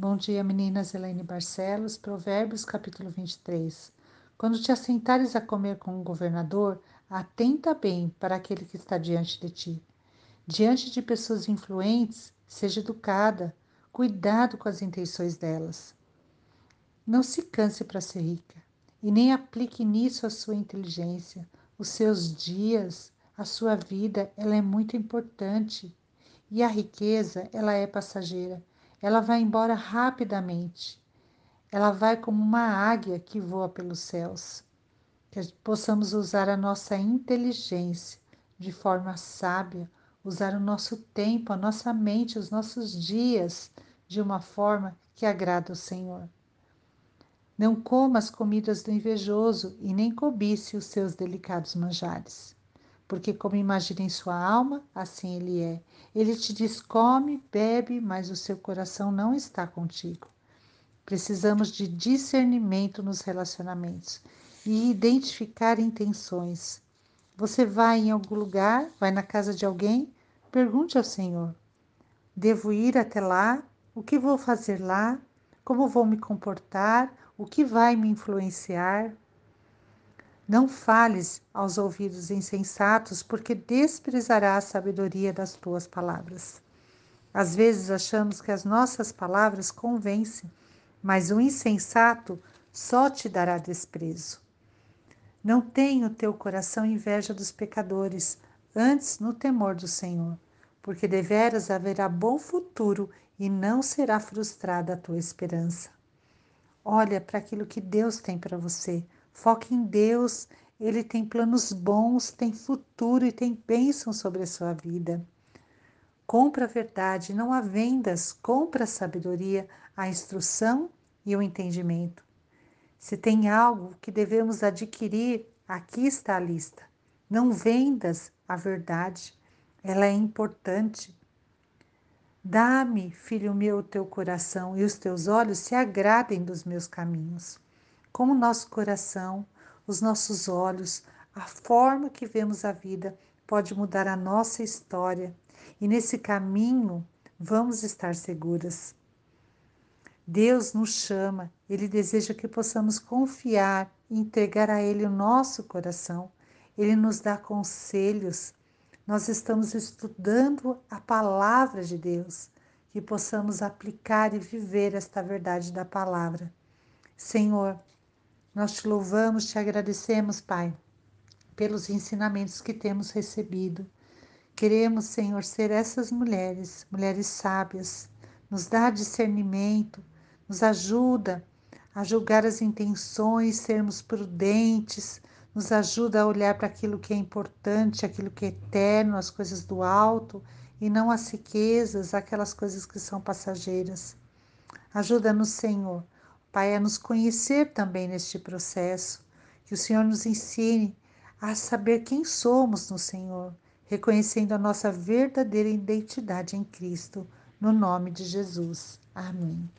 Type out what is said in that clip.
Bom dia, meninas. Elaine Barcelos, Provérbios, capítulo 23. Quando te assentares a comer com o governador, atenta bem para aquele que está diante de ti. Diante de pessoas influentes, seja educada, cuidado com as intenções delas. Não se canse para ser rica e nem aplique nisso a sua inteligência, os seus dias, a sua vida, ela é muito importante. E a riqueza, ela é passageira ela vai embora rapidamente. Ela vai como uma águia que voa pelos céus. Que possamos usar a nossa inteligência de forma sábia, usar o nosso tempo, a nossa mente, os nossos dias de uma forma que agrada o Senhor. Não coma as comidas do invejoso e nem cobice os seus delicados manjares porque como imagina em sua alma, assim ele é. Ele te diz: come, bebe, mas o seu coração não está contigo. Precisamos de discernimento nos relacionamentos e identificar intenções. Você vai em algum lugar, vai na casa de alguém, pergunte ao Senhor: devo ir até lá? O que vou fazer lá? Como vou me comportar? O que vai me influenciar? Não fales aos ouvidos insensatos, porque desprezará a sabedoria das tuas palavras. Às vezes achamos que as nossas palavras convencem, mas o insensato só te dará desprezo. Não tenha o teu coração inveja dos pecadores, antes no temor do Senhor, porque deveras haverá bom futuro e não será frustrada a tua esperança. Olha para aquilo que Deus tem para você Foque em Deus, Ele tem planos bons, tem futuro e tem bênção sobre a sua vida. Compra a verdade, não há vendas, compra a sabedoria, a instrução e o entendimento. Se tem algo que devemos adquirir, aqui está a lista. Não vendas a verdade, ela é importante. Dá-me, filho meu, o teu coração e os teus olhos se agradem dos meus caminhos como nosso coração, os nossos olhos, a forma que vemos a vida pode mudar a nossa história e nesse caminho vamos estar seguras. Deus nos chama, Ele deseja que possamos confiar e entregar a Ele o nosso coração. Ele nos dá conselhos. Nós estamos estudando a palavra de Deus, que possamos aplicar e viver esta verdade da palavra. Senhor, nós te louvamos, te agradecemos, Pai, pelos ensinamentos que temos recebido. Queremos, Senhor, ser essas mulheres, mulheres sábias. Nos dá discernimento, nos ajuda a julgar as intenções, sermos prudentes, nos ajuda a olhar para aquilo que é importante, aquilo que é eterno, as coisas do alto e não as riquezas, aquelas coisas que são passageiras. Ajuda-nos, Senhor, Pai, a nos conhecer também neste processo, que o Senhor nos ensine a saber quem somos no Senhor, reconhecendo a nossa verdadeira identidade em Cristo, no nome de Jesus. Amém.